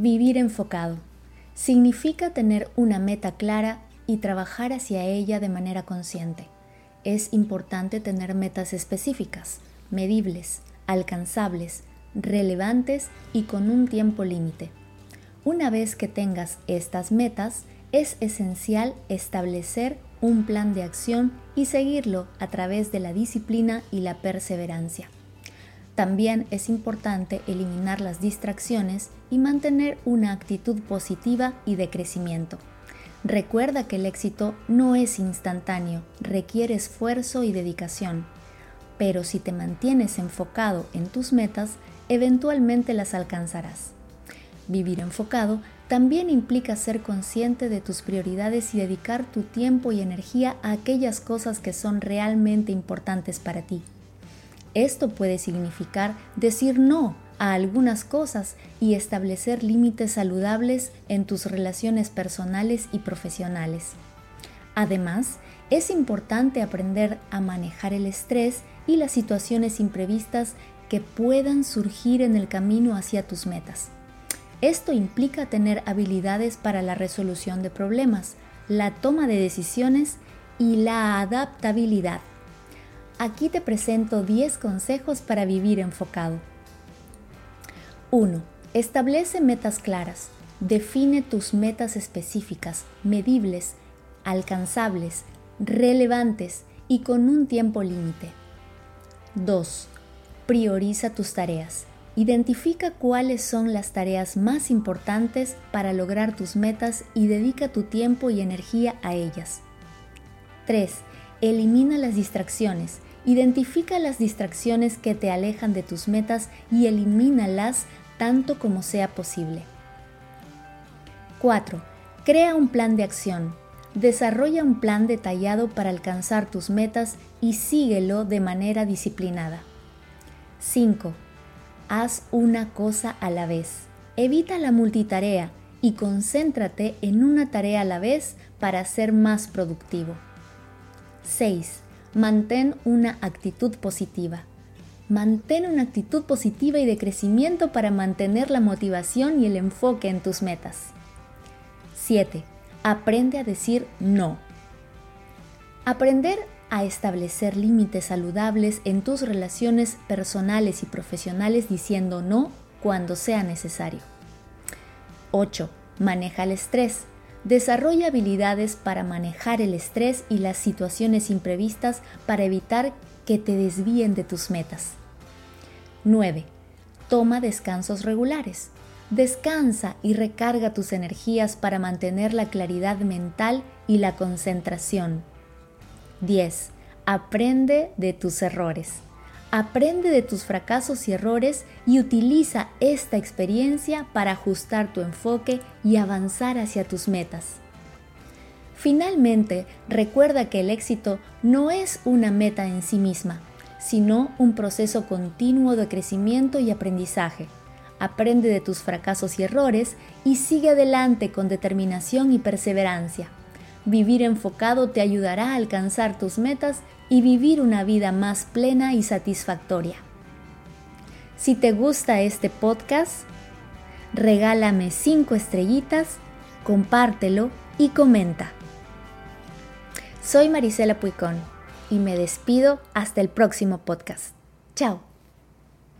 Vivir enfocado. Significa tener una meta clara y trabajar hacia ella de manera consciente. Es importante tener metas específicas, medibles, alcanzables, relevantes y con un tiempo límite. Una vez que tengas estas metas, es esencial establecer un plan de acción y seguirlo a través de la disciplina y la perseverancia. También es importante eliminar las distracciones y mantener una actitud positiva y de crecimiento. Recuerda que el éxito no es instantáneo, requiere esfuerzo y dedicación. Pero si te mantienes enfocado en tus metas, eventualmente las alcanzarás. Vivir enfocado también implica ser consciente de tus prioridades y dedicar tu tiempo y energía a aquellas cosas que son realmente importantes para ti. Esto puede significar decir no a algunas cosas y establecer límites saludables en tus relaciones personales y profesionales. Además, es importante aprender a manejar el estrés y las situaciones imprevistas que puedan surgir en el camino hacia tus metas. Esto implica tener habilidades para la resolución de problemas, la toma de decisiones y la adaptabilidad. Aquí te presento 10 consejos para vivir enfocado. 1. Establece metas claras. Define tus metas específicas, medibles, alcanzables, relevantes y con un tiempo límite. 2. Prioriza tus tareas. Identifica cuáles son las tareas más importantes para lograr tus metas y dedica tu tiempo y energía a ellas. 3. Elimina las distracciones. Identifica las distracciones que te alejan de tus metas y elimínalas tanto como sea posible. 4. Crea un plan de acción. Desarrolla un plan detallado para alcanzar tus metas y síguelo de manera disciplinada. 5. Haz una cosa a la vez. Evita la multitarea y concéntrate en una tarea a la vez para ser más productivo. 6. Mantén una actitud positiva. Mantén una actitud positiva y de crecimiento para mantener la motivación y el enfoque en tus metas. 7. Aprende a decir no. Aprender a establecer límites saludables en tus relaciones personales y profesionales diciendo no cuando sea necesario. 8. Maneja el estrés. Desarrolla habilidades para manejar el estrés y las situaciones imprevistas para evitar que te desvíen de tus metas. 9. Toma descansos regulares. Descansa y recarga tus energías para mantener la claridad mental y la concentración. 10. Aprende de tus errores. Aprende de tus fracasos y errores y utiliza esta experiencia para ajustar tu enfoque y avanzar hacia tus metas. Finalmente, recuerda que el éxito no es una meta en sí misma, sino un proceso continuo de crecimiento y aprendizaje. Aprende de tus fracasos y errores y sigue adelante con determinación y perseverancia. Vivir enfocado te ayudará a alcanzar tus metas y vivir una vida más plena y satisfactoria. Si te gusta este podcast, regálame 5 estrellitas, compártelo y comenta. Soy Marisela Puicón y me despido hasta el próximo podcast. Chao.